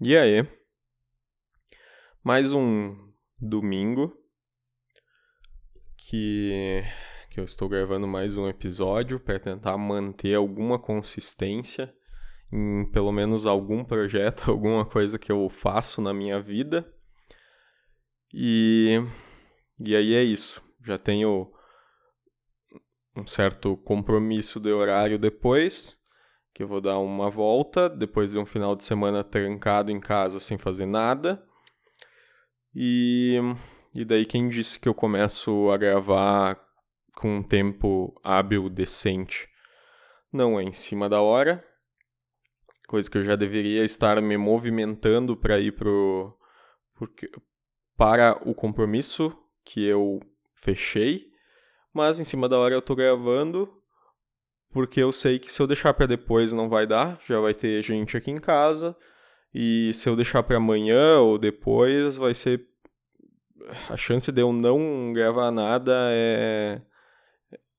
E aí? Mais um domingo que, que eu estou gravando mais um episódio para tentar manter alguma consistência em pelo menos algum projeto, alguma coisa que eu faço na minha vida. E, e aí é isso. Já tenho um certo compromisso de horário depois que eu vou dar uma volta depois de um final de semana trancado em casa sem fazer nada. E, e daí quem disse que eu começo a gravar com um tempo hábil decente? Não é em cima da hora, coisa que eu já deveria estar me movimentando para ir pro, porque, para o compromisso que eu fechei, mas em cima da hora eu tô gravando porque eu sei que se eu deixar para depois não vai dar, já vai ter gente aqui em casa, e se eu deixar para amanhã ou depois, vai ser a chance de eu não gravar nada é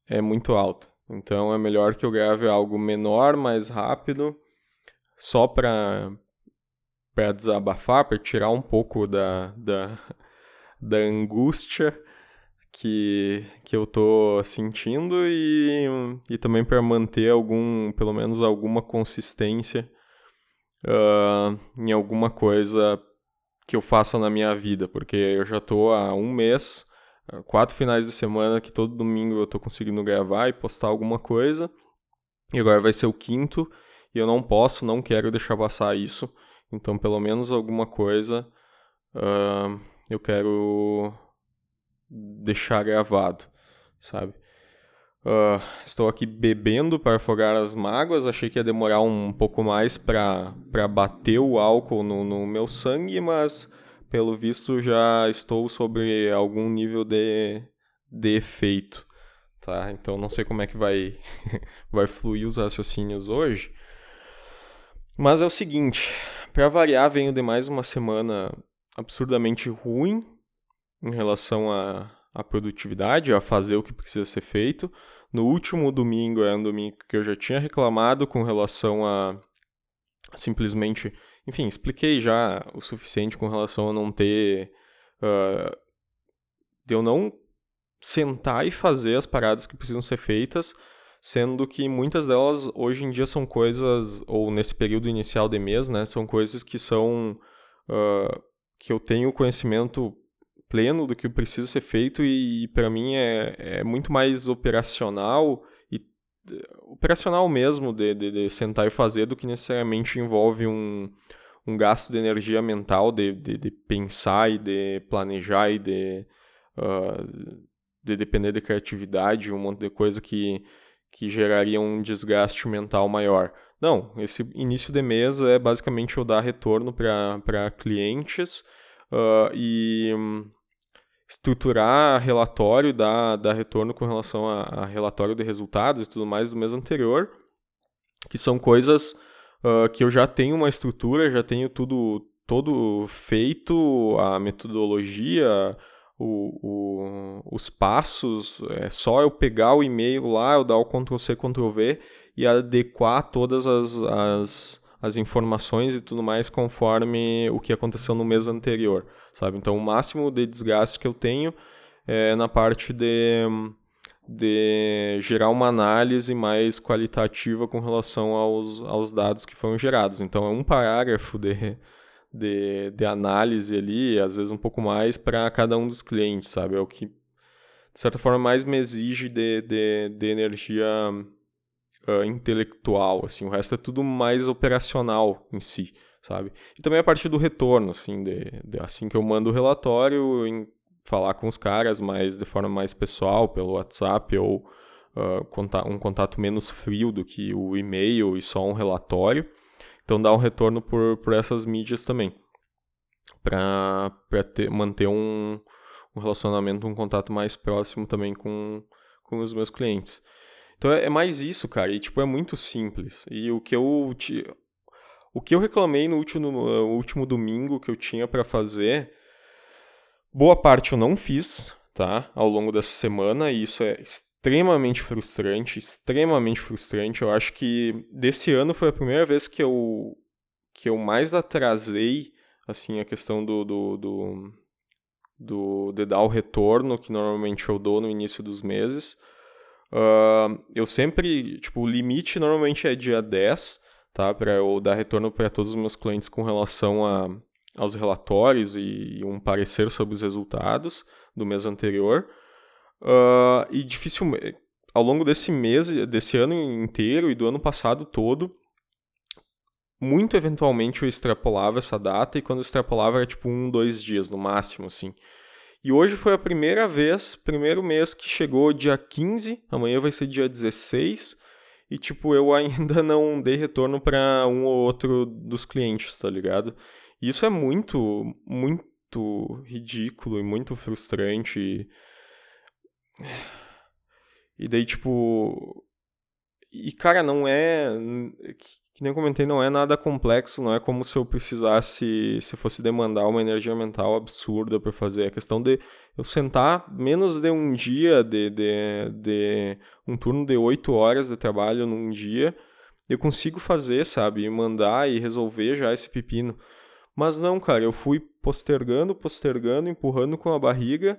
é muito alta. Então é melhor que eu grave algo menor, mais rápido, só para para desabafar, para tirar um pouco da, da, da angústia que, que eu tô sentindo e, e também para manter algum, pelo menos alguma consistência uh, em alguma coisa que eu faça na minha vida, porque eu já tô há um mês, quatro finais de semana que todo domingo eu tô conseguindo gravar e postar alguma coisa, e agora vai ser o quinto, e eu não posso, não quero deixar passar isso, então pelo menos alguma coisa uh, eu quero deixar gravado, sabe? Uh, estou aqui bebendo para afogar as mágoas. Achei que ia demorar um pouco mais para bater o álcool no, no meu sangue, mas pelo visto já estou sobre algum nível de, de efeito. Tá? Então não sei como é que vai, vai fluir os raciocínios hoje. Mas é o seguinte: para variar, venho de mais uma semana absurdamente ruim em relação à, à produtividade, a fazer o que precisa ser feito. No último domingo, é um domingo que eu já tinha reclamado com relação a simplesmente. Enfim, expliquei já o suficiente com relação a não ter. Uh, de eu não sentar e fazer as paradas que precisam ser feitas, sendo que muitas delas hoje em dia são coisas, ou nesse período inicial de mês, né, são coisas que são. Uh, que eu tenho conhecimento pleno do que precisa ser feito e, para mim é, é muito mais operacional e operacional mesmo de, de, de, sentar e fazer do que necessariamente envolve um, um gasto de energia mental de, de, de pensar e de planejar e de, uh, de depender de criatividade, um monte de coisa que, que geraria um desgaste mental maior. Não, esse início de mês é basicamente eu dar retorno para clientes uh, e estruturar relatório, dar, dar retorno com relação a, a, relatório de resultados e tudo mais do mês anterior, que são coisas uh, que eu já tenho uma estrutura, já tenho tudo todo feito, a metodologia, o, o, os passos, é só eu pegar o e-mail lá, eu dar o Ctrl-C, Ctrl-V e adequar todas as, as, as informações e tudo mais conforme o que aconteceu no mês anterior sabe? Então, o máximo de desgaste que eu tenho é na parte de, de gerar uma análise mais qualitativa com relação aos, aos dados que foram gerados. Então, é um parágrafo de, de, de análise ali, às vezes um pouco mais, para cada um dos clientes, sabe? É o que, de certa forma, mais me exige de, de, de energia uh, intelectual, assim. O resto é tudo mais operacional em si sabe? E também a parte do retorno, assim, de, de, assim que eu mando o relatório, em falar com os caras, mas de forma mais pessoal, pelo WhatsApp ou uh, um contato menos frio do que o e-mail e só um relatório. Então dá um retorno por, por essas mídias também, para manter um, um relacionamento, um contato mais próximo também com, com os meus clientes. Então é, é mais isso, cara, e tipo, é muito simples. E o que eu te, o que eu reclamei no último, no último domingo que eu tinha para fazer, boa parte eu não fiz, tá? Ao longo dessa semana, e isso é extremamente frustrante, extremamente frustrante. Eu acho que desse ano foi a primeira vez que eu que eu mais atrasei, assim, a questão do, do, do, do de dar o retorno, que normalmente eu dou no início dos meses. Uh, eu sempre, tipo, o limite normalmente é dia 10, tá? Para eu dar retorno para todos os meus clientes com relação a, aos relatórios e, e um parecer sobre os resultados do mês anterior. Uh, e dificilmente, ao longo desse mês, desse ano inteiro e do ano passado todo, muito eventualmente eu extrapolava essa data e quando eu extrapolava era tipo um, dois dias no máximo, assim. E hoje foi a primeira vez, primeiro mês que chegou dia 15, amanhã vai ser dia 16, e tipo, eu ainda não dei retorno para um ou outro dos clientes, tá ligado? E isso é muito, muito ridículo e muito frustrante. E, e daí, tipo. E, cara, não é que nem comentei, não é nada complexo, não é como se eu precisasse, se fosse demandar uma energia mental absurda para fazer. A questão de eu sentar menos de um dia, de, de, de um turno de oito horas de trabalho num dia, eu consigo fazer, sabe? E mandar e resolver já esse pepino. Mas não, cara, eu fui postergando, postergando, empurrando com a barriga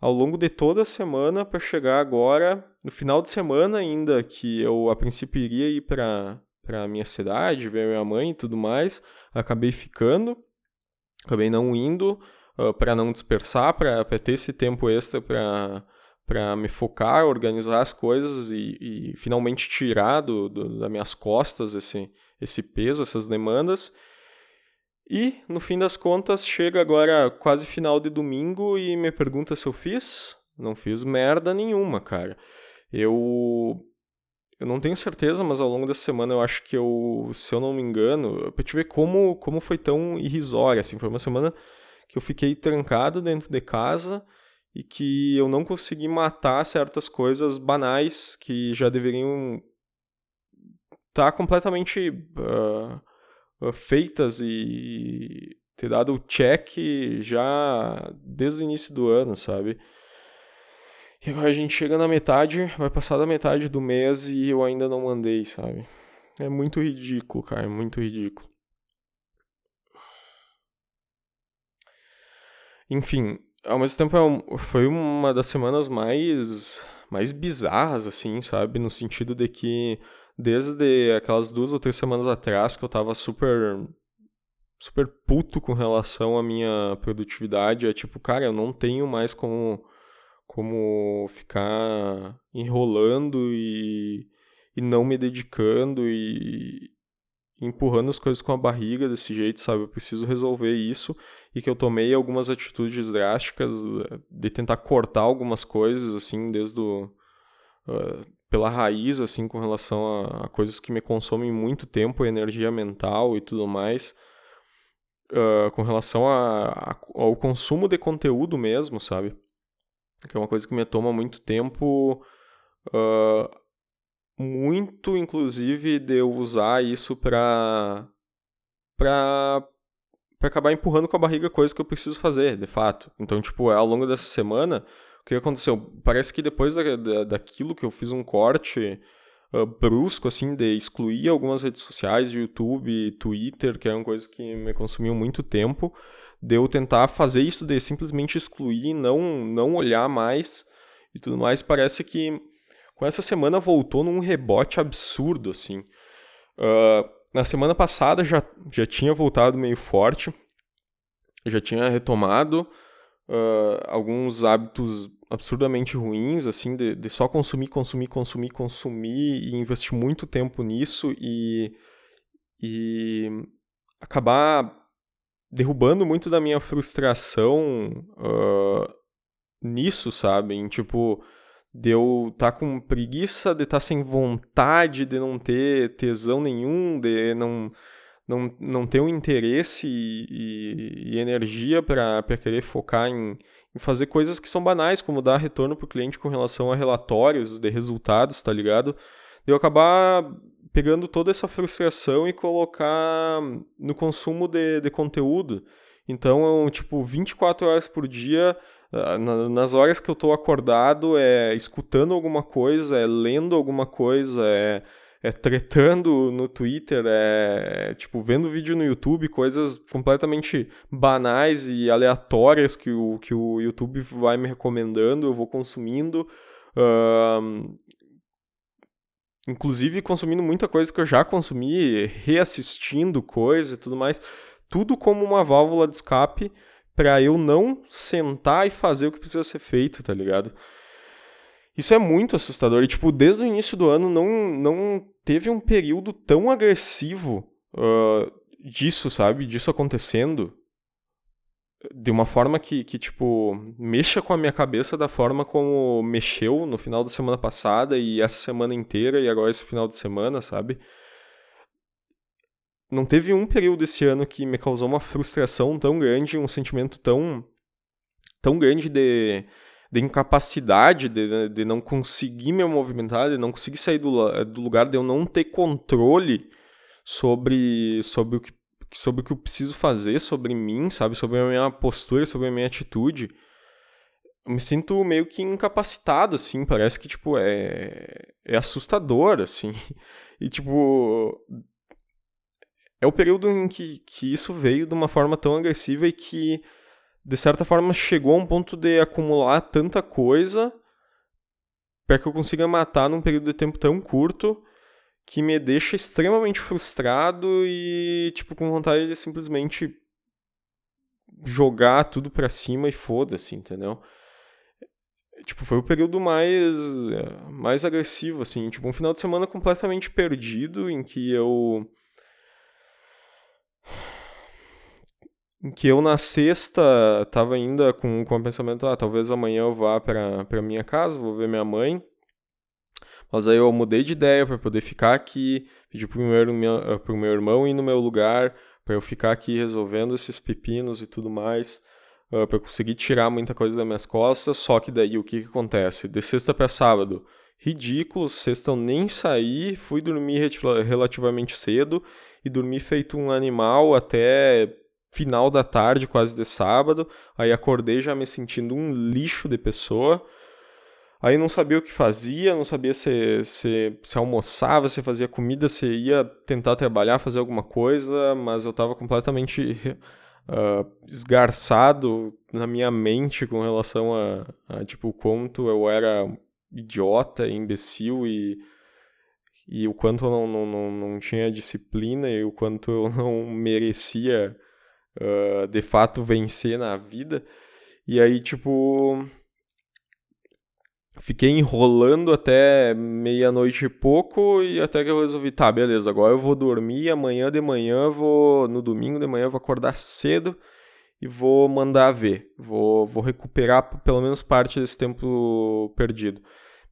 ao longo de toda a semana para chegar agora, no final de semana ainda, que eu a princípio iria ir para para minha cidade, ver minha mãe e tudo mais. Acabei ficando, acabei não indo uh, para não dispersar, para ter esse tempo extra para para me focar, organizar as coisas e, e finalmente tirar do, do, das minhas costas esse, esse peso, essas demandas. E, no fim das contas, chega agora quase final de domingo e me pergunta se eu fiz. Não fiz merda nenhuma, cara. Eu eu não tenho certeza, mas ao longo da semana eu acho que eu, se eu não me engano, pra te ver como, como foi tão irrisória, assim, foi uma semana que eu fiquei trancado dentro de casa e que eu não consegui matar certas coisas banais que já deveriam estar tá completamente uh, feitas e ter dado o check já desde o início do ano, sabe? A gente chega na metade, vai passar da metade do mês e eu ainda não mandei, sabe? É muito ridículo, cara, é muito ridículo. Enfim, ao mesmo tempo é foi uma das semanas mais mais bizarras assim, sabe, no sentido de que desde aquelas duas ou três semanas atrás que eu tava super super puto com relação à minha produtividade, é tipo, cara, eu não tenho mais como como ficar enrolando e, e não me dedicando e empurrando as coisas com a barriga desse jeito, sabe? Eu preciso resolver isso e que eu tomei algumas atitudes drásticas eh, de tentar cortar algumas coisas, assim, desde o, uh, pela raiz, assim, com relação a, a, coisas que me consomem muito tempo, energia mental e tudo mais, uh, com relação a, a, ao consumo de conteúdo mesmo, sabe? Que é uma coisa que me toma muito tempo, uh, muito inclusive de eu usar isso para para para acabar empurrando com a barriga coisas que eu preciso fazer, de fato. Então, tipo, ao longo dessa semana, o que aconteceu? Parece que depois da, da, daquilo que eu fiz um corte uh, brusco, assim, de excluir algumas redes sociais, YouTube, Twitter, que eram coisas que me consumiam muito tempo, de eu tentar fazer isso de simplesmente excluir, não, não olhar mais e tudo mais, parece que com essa semana voltou num rebote absurdo, assim. Uh, na semana passada já, já tinha voltado meio forte, já tinha retomado uh, alguns hábitos absurdamente ruins, assim, de, de só consumir, consumir, consumir, consumir e investir muito tempo nisso e, e acabar derrubando muito da minha frustração uh, nisso, sabe? Em, tipo, de eu estar tá com preguiça, de estar tá sem vontade, de não ter tesão nenhum, de não, não, não ter um interesse e, e, e energia para querer focar em, em fazer coisas que são banais, como dar retorno para o cliente com relação a relatórios de resultados, tá ligado? De eu acabar pegando toda essa frustração e colocar no consumo de, de conteúdo. Então, tipo, 24 horas por dia, ah, nas horas que eu estou acordado, é escutando alguma coisa, é lendo alguma coisa, é, é tretando no Twitter, é tipo vendo vídeo no YouTube, coisas completamente banais e aleatórias que o, que o YouTube vai me recomendando, eu vou consumindo. Uh, inclusive consumindo muita coisa que eu já consumi, reassistindo coisa e tudo mais. Tudo como uma válvula de escape para eu não sentar e fazer o que precisa ser feito, tá ligado? Isso é muito assustador. E, tipo, desde o início do ano não, não teve um período tão agressivo uh, disso, sabe? Disso acontecendo. De uma forma que, que, tipo, mexa com a minha cabeça da forma como mexeu no final da semana passada e essa semana inteira e agora esse final de semana, sabe? Não teve um período esse ano que me causou uma frustração tão grande, um sentimento tão, tão grande de de incapacidade, de, de não conseguir me movimentar, de não conseguir sair do, do lugar, de eu não ter controle sobre, sobre, o que, sobre o que eu preciso fazer, sobre mim, sabe? Sobre a minha postura, sobre a minha atitude. Eu me sinto meio que incapacitado, assim, parece que, tipo, é, é assustador, assim. E, tipo, é o período em que, que isso veio de uma forma tão agressiva e que de certa forma, chegou a um ponto de acumular tanta coisa para que eu consiga matar num período de tempo tão curto que me deixa extremamente frustrado e, tipo, com vontade de simplesmente jogar tudo pra cima e foda-se, entendeu? Tipo, foi o período mais, mais agressivo, assim. Tipo, um final de semana completamente perdido em que eu em que eu na sexta tava ainda com, com o pensamento, ah, talvez amanhã eu vá para para minha casa, vou ver minha mãe. Mas aí eu mudei de ideia para poder ficar aqui, pedi pro meu, pro meu irmão ir no meu lugar, para eu ficar aqui resolvendo esses pepinos e tudo mais, uh, para eu conseguir tirar muita coisa das minhas costas. Só que daí o que, que acontece? De sexta para sábado, ridículo, sexta eu nem saí, fui dormir relativamente cedo e dormi feito um animal até final da tarde, quase de sábado. Aí acordei já me sentindo um lixo de pessoa. Aí não sabia o que fazia, não sabia se, se, se almoçava, se fazia comida, se ia tentar trabalhar, fazer alguma coisa, mas eu estava completamente uh, esgarçado na minha mente com relação a, a tipo, o quanto eu era idiota, imbecil e, e o quanto eu não, não, não, não tinha disciplina e o quanto eu não merecia uh, de fato vencer na vida. E aí, tipo, fiquei enrolando até meia-noite e pouco e até que eu resolvi, tá, beleza, agora eu vou dormir, amanhã de manhã vou, no domingo de manhã eu vou acordar cedo e vou mandar ver, vou, vou recuperar pelo menos parte desse tempo perdido.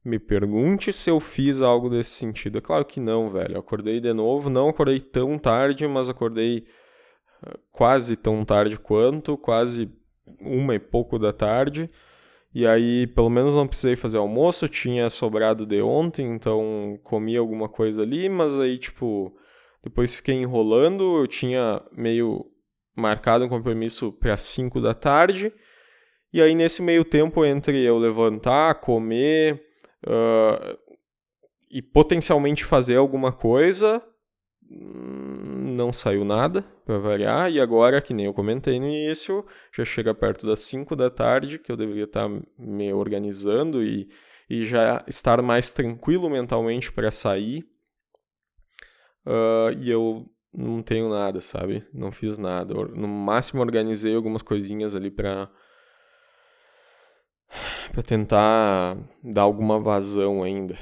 Me pergunte se eu fiz algo desse sentido. É claro que não, velho. Eu acordei de novo, não acordei tão tarde, mas acordei quase tão tarde quanto, quase uma e pouco da tarde. E aí, pelo menos não precisei fazer almoço, tinha sobrado de ontem, então comi alguma coisa ali, mas aí, tipo, depois fiquei enrolando, eu tinha meio marcado um compromisso para 5 da tarde. E aí, nesse meio tempo, entre eu levantar, comer uh, e potencialmente fazer alguma coisa, não saiu nada, para variar, e agora, que nem eu comentei no início, já chega perto das 5 da tarde, que eu deveria estar tá me organizando e, e já estar mais tranquilo mentalmente para sair, uh, e eu não tenho nada, sabe? Não fiz nada. No máximo, organizei algumas coisinhas ali para para tentar dar alguma vazão ainda.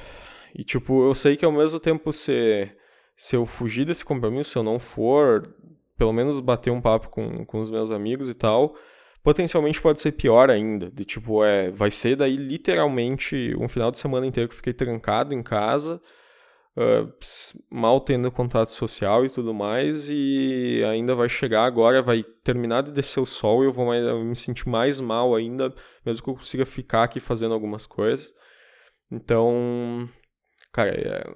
E tipo, eu sei que ao mesmo tempo ser se eu fugir desse compromisso, se eu não for, pelo menos bater um papo com, com os meus amigos e tal, potencialmente pode ser pior ainda. De tipo, é, vai ser daí literalmente um final de semana inteiro que eu fiquei trancado em casa, uh, mal tendo contato social e tudo mais, e ainda vai chegar agora, vai terminar de descer o sol e eu vou mais, eu me sentir mais mal ainda, mesmo que eu consiga ficar aqui fazendo algumas coisas. Então, cara, é,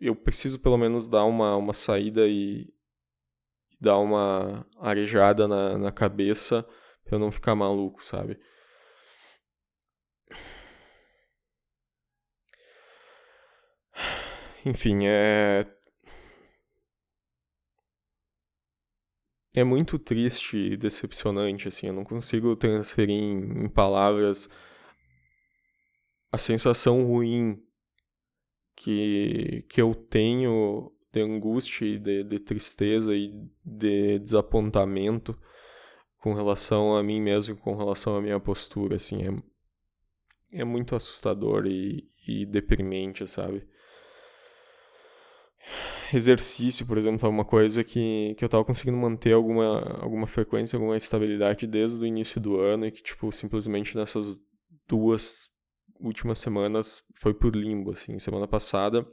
eu preciso pelo menos dar uma, uma saída e dar uma arejada na, na cabeça pra eu não ficar maluco, sabe? Enfim, é. É muito triste e decepcionante, assim. Eu não consigo transferir em, em palavras a sensação ruim que, que eu tenho de angústia e de, de tristeza e de desapontamento com relação a mim mesmo, com relação à minha postura, assim, é, é muito assustador e, e deprimente, sabe? Exercício, por exemplo, é uma coisa que, que eu tava conseguindo manter alguma, alguma frequência, alguma estabilidade desde o início do ano e que, tipo, simplesmente nessas duas últimas semanas foi por limbo, assim. Semana passada,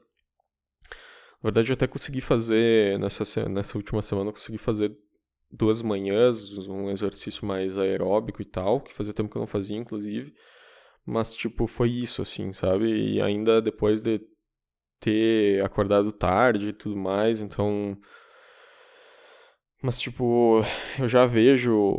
na verdade, eu até consegui fazer, nessa, nessa última semana, eu consegui fazer duas manhãs, um exercício mais aeróbico e tal, que fazia tempo que eu não fazia, inclusive. Mas, tipo, foi isso, assim, sabe? E ainda depois de ter acordado tarde e tudo mais, então. Mas, tipo, eu já vejo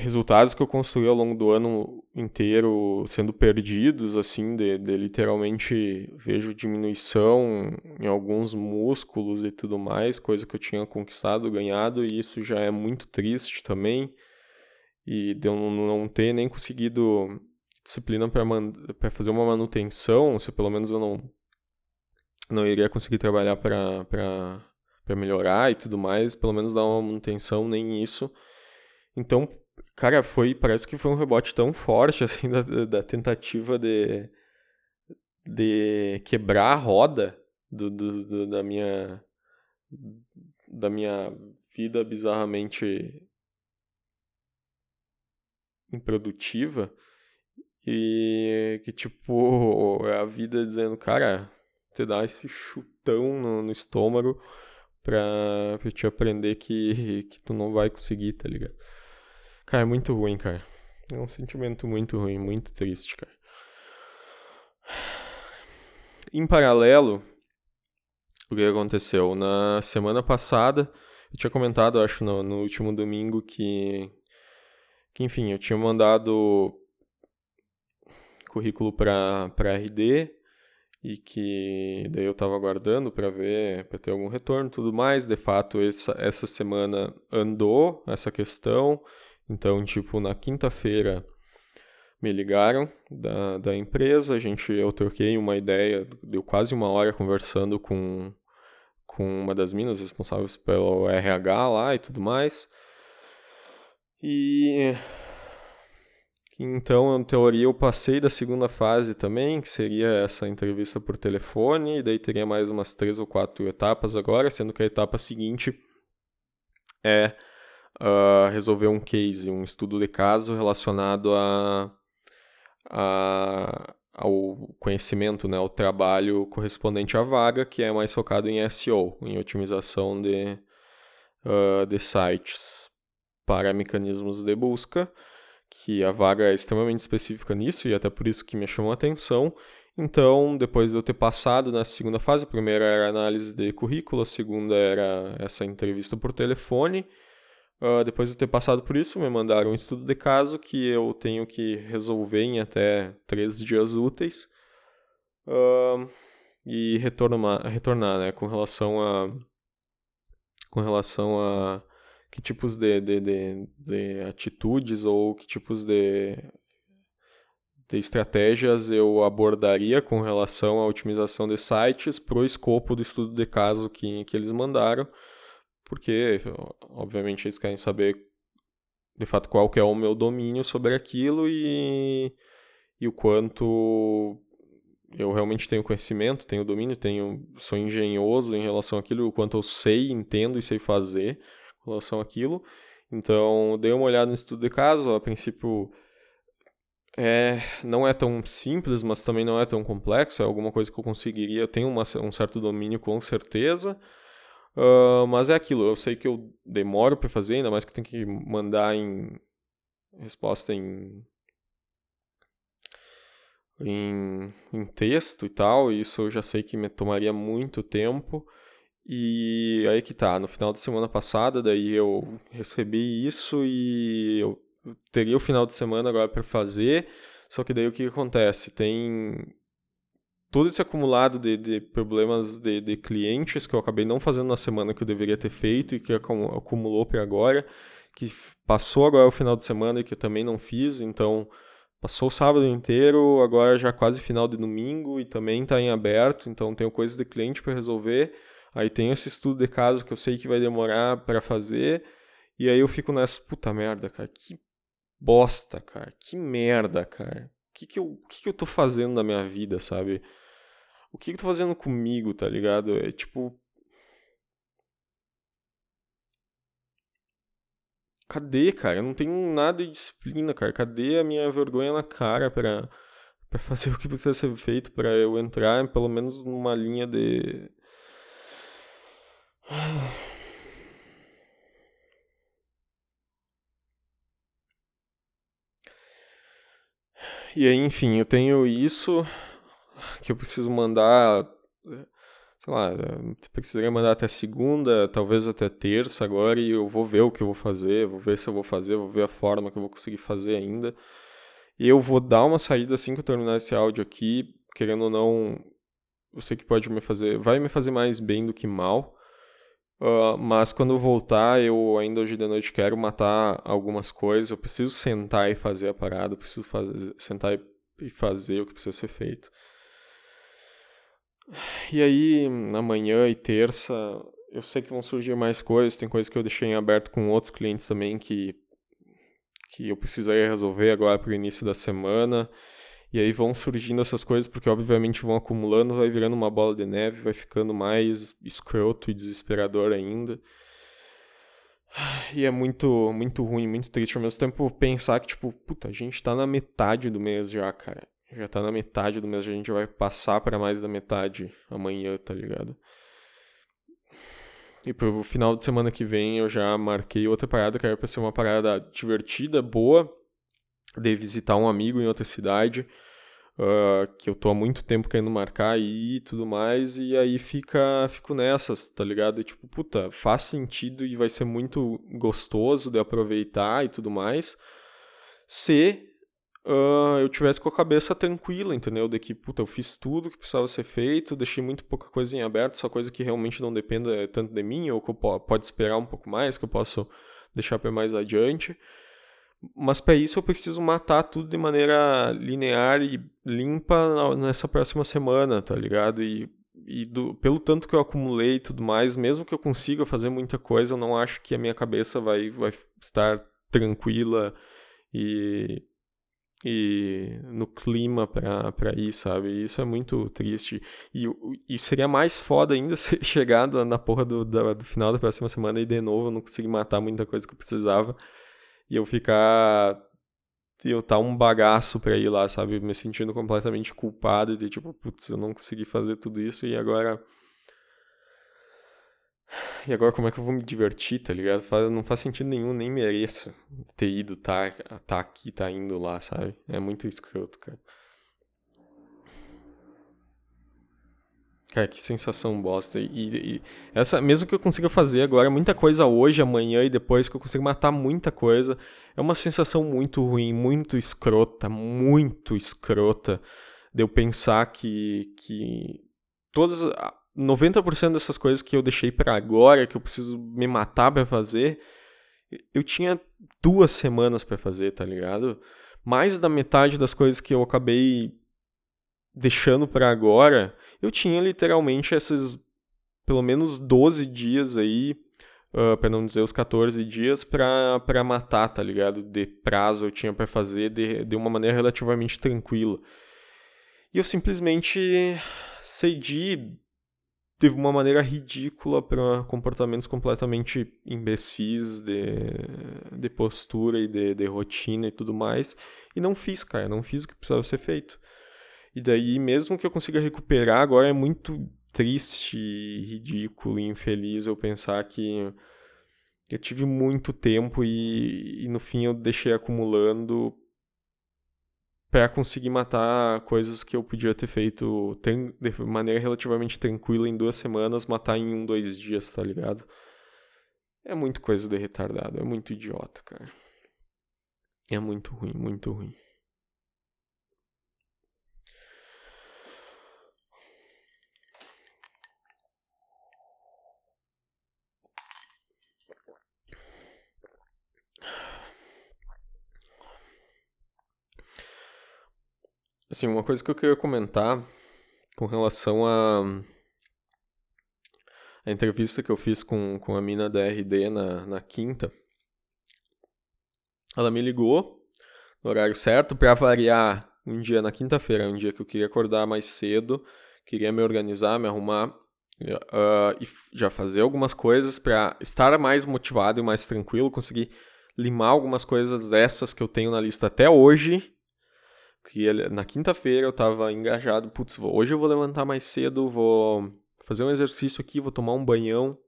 resultados que eu construí ao longo do ano inteiro sendo perdidos, assim, de, de, literalmente vejo diminuição em alguns músculos e tudo mais, coisa que eu tinha conquistado, ganhado, e isso já é muito triste também. E de eu não ter nem conseguido disciplina para fazer uma manutenção, se pelo menos eu não, não iria conseguir trabalhar para melhorar e tudo mais, pelo menos dar uma manutenção, nem isso. Então, Cara, foi, parece que foi um rebote tão forte, assim, da, da tentativa de, de quebrar a roda do, do, do, da minha da minha vida bizarramente improdutiva e que tipo é a vida dizendo cara você dá esse chutão no, no estômago pra, pra te aprender que, que tu não vai conseguir, tá ligado? Cara, é muito ruim, cara. É um sentimento muito ruim, muito triste, cara. Em paralelo, o que aconteceu? Na semana passada, eu tinha comentado, acho, no, no último domingo, que, que, enfim, eu tinha mandado currículo para RD e que daí eu estava aguardando para ver, para ter algum retorno tudo mais. De fato, essa, essa semana andou essa questão. Então, tipo, na quinta-feira me ligaram da, da empresa, a gente, eu troquei uma ideia, deu quase uma hora conversando com, com uma das minas responsáveis pelo RH lá e tudo mais. E então, em teoria, eu passei da segunda fase também, que seria essa entrevista por telefone, e daí teria mais umas três ou quatro etapas agora, sendo que a etapa seguinte é uh, resolver um case, um estudo de caso relacionado a, a, ao conhecimento, né, ao trabalho correspondente à vaga, que é mais focado em SEO, em otimização de, uh, de sites para mecanismos de busca, que a vaga é extremamente específica nisso e até por isso que me chamou a atenção. Então, depois de eu ter passado na segunda fase, a primeira era análise de currículo, a segunda era essa entrevista por telefone, Uh, depois de ter passado por isso, me mandaram um estudo de caso que eu tenho que resolver em até três dias úteis. Uh, e retornar, retornar né, com relação a com relação a que tipos de, de, de, de atitudes ou que tipos de, de estratégias eu abordaria com relação à otimização de sites para o escopo do estudo de caso que, que eles mandaram porque, obviamente, eles querem saber de fato qual que é o meu domínio sobre aquilo e, e o quanto eu realmente tenho conhecimento, tenho domínio, tenho, sou engenhoso em relação àquilo, o quanto eu sei, entendo e sei fazer em relação àquilo. Então, dei uma olhada no estudo de caso, a princípio é, não é tão simples, mas também não é tão complexo, é alguma coisa que eu conseguiria, eu tenho uma, um certo domínio com certeza, Uh, mas é aquilo, eu sei que eu demoro para fazer, ainda mais que tem que mandar em resposta em, em, em texto e tal, e isso eu já sei que me tomaria muito tempo. E aí que tá, no final da semana passada, daí eu recebi isso e eu teria o final de semana agora para fazer, só que daí o que acontece? Tem todo esse acumulado de, de problemas de, de, clientes que eu acabei não fazendo na semana que eu deveria ter feito e que acumulou para agora, que passou agora o final de semana e que eu também não fiz, então passou o sábado inteiro, agora já quase final de domingo e também está em aberto, então tenho coisas de cliente para resolver. Aí tem esse estudo de caso que eu sei que vai demorar para fazer, e aí eu fico nessa puta merda, cara, que bosta, cara, que merda, cara. O que que eu, que que eu tô fazendo na minha vida, sabe? O que que tô fazendo comigo, tá ligado? É tipo Cadê, cara? Eu não tenho nada de disciplina, cara. Cadê a minha vergonha na cara pra, pra fazer o que precisa ser feito para eu entrar pelo menos numa linha de. E aí, enfim, eu tenho isso que eu preciso mandar sei lá, precisaria mandar até segunda, talvez até terça agora, e eu vou ver o que eu vou fazer, vou ver se eu vou fazer, vou ver a forma que eu vou conseguir fazer ainda. E eu vou dar uma saída assim que eu terminar esse áudio aqui, querendo ou não, eu sei que pode me fazer, vai me fazer mais bem do que mal. Uh, mas quando eu voltar, eu ainda hoje de noite quero matar algumas coisas. Eu preciso sentar e fazer a parada, eu preciso fazer, sentar e fazer o que precisa ser feito. E aí, amanhã e terça, eu sei que vão surgir mais coisas, tem coisas que eu deixei em aberto com outros clientes também que, que eu precisaria resolver agora para o início da semana. E aí vão surgindo essas coisas, porque obviamente vão acumulando, vai virando uma bola de neve, vai ficando mais escroto e desesperador ainda. E é muito, muito ruim, muito triste ao mesmo tempo pensar que, tipo, puta, a gente tá na metade do mês já, cara. Já tá na metade do mês, a gente vai passar para mais da metade amanhã, tá ligado? E pro final de semana que vem eu já marquei outra parada que era pra ser uma parada divertida, boa, de visitar um amigo em outra cidade, uh, que eu tô há muito tempo querendo marcar e tudo mais, e aí fica, fico nessas, tá ligado? E tipo, puta, faz sentido e vai ser muito gostoso de aproveitar e tudo mais, se uh, eu tivesse com a cabeça tranquila, entendeu? De que, puta, eu fiz tudo que precisava ser feito, deixei muito pouca coisa em aberto, só coisa que realmente não dependa tanto de mim, ou que eu pode esperar um pouco mais, que eu posso deixar para mais adiante. Mas para isso eu preciso matar tudo de maneira linear e limpa nessa próxima semana, tá ligado? E, e do, pelo tanto que eu acumulei e tudo mais, mesmo que eu consiga fazer muita coisa, eu não acho que a minha cabeça vai, vai estar tranquila e e no clima para ir, sabe? Isso é muito triste. E, e seria mais foda ainda se chegado na porra do, do, do, final da próxima semana e de novo eu não conseguir matar muita coisa que eu precisava e eu ficar. E eu tá um bagaço pra ir lá, sabe? Me sentindo completamente culpado de tipo, putz, eu não consegui fazer tudo isso e agora e agora como é que eu vou me divertir, tá ligado? Não faz sentido nenhum, nem mereço ter ido, tá, tá aqui, tá indo lá, sabe? É muito escroto, cara. Cara, que sensação bosta. E, e, essa, mesmo que eu consiga fazer agora muita coisa hoje, amanhã e depois, que eu consiga matar muita coisa, é uma sensação muito ruim, muito escrota, muito escrota de eu pensar que, que todas 90% dessas coisas que eu deixei para agora, que eu preciso me matar para fazer, eu tinha duas semanas para fazer, tá ligado? Mais da metade das coisas que eu acabei deixando para agora, eu tinha literalmente esses pelo menos 12 dias aí, uh, para não dizer os 14 dias, pra matar, tá ligado? De prazo eu tinha para fazer de, de uma maneira relativamente tranquila. E eu simplesmente cedi de uma maneira ridícula para comportamentos completamente imbecis de, de postura e de, de rotina e tudo mais. E não fiz, cara, não fiz o que precisava ser feito. E daí, mesmo que eu consiga recuperar, agora é muito triste, ridículo e infeliz eu pensar que eu tive muito tempo e, e no fim eu deixei acumulando para conseguir matar coisas que eu podia ter feito de maneira relativamente tranquila em duas semanas, matar em um, dois dias, tá ligado? É muito coisa de retardado, é muito idiota, cara. É muito ruim, muito ruim. Assim, uma coisa que eu queria comentar com relação a a entrevista que eu fiz com, com a mina da RD na, na quinta, ela me ligou no horário certo para variar um dia na quinta-feira, um dia que eu queria acordar mais cedo, queria me organizar, me arrumar uh, e já fazer algumas coisas para estar mais motivado e mais tranquilo, conseguir limar algumas coisas dessas que eu tenho na lista até hoje. Que na quinta-feira eu estava engajado, putz, hoje eu vou levantar mais cedo, vou fazer um exercício aqui, vou tomar um banhão,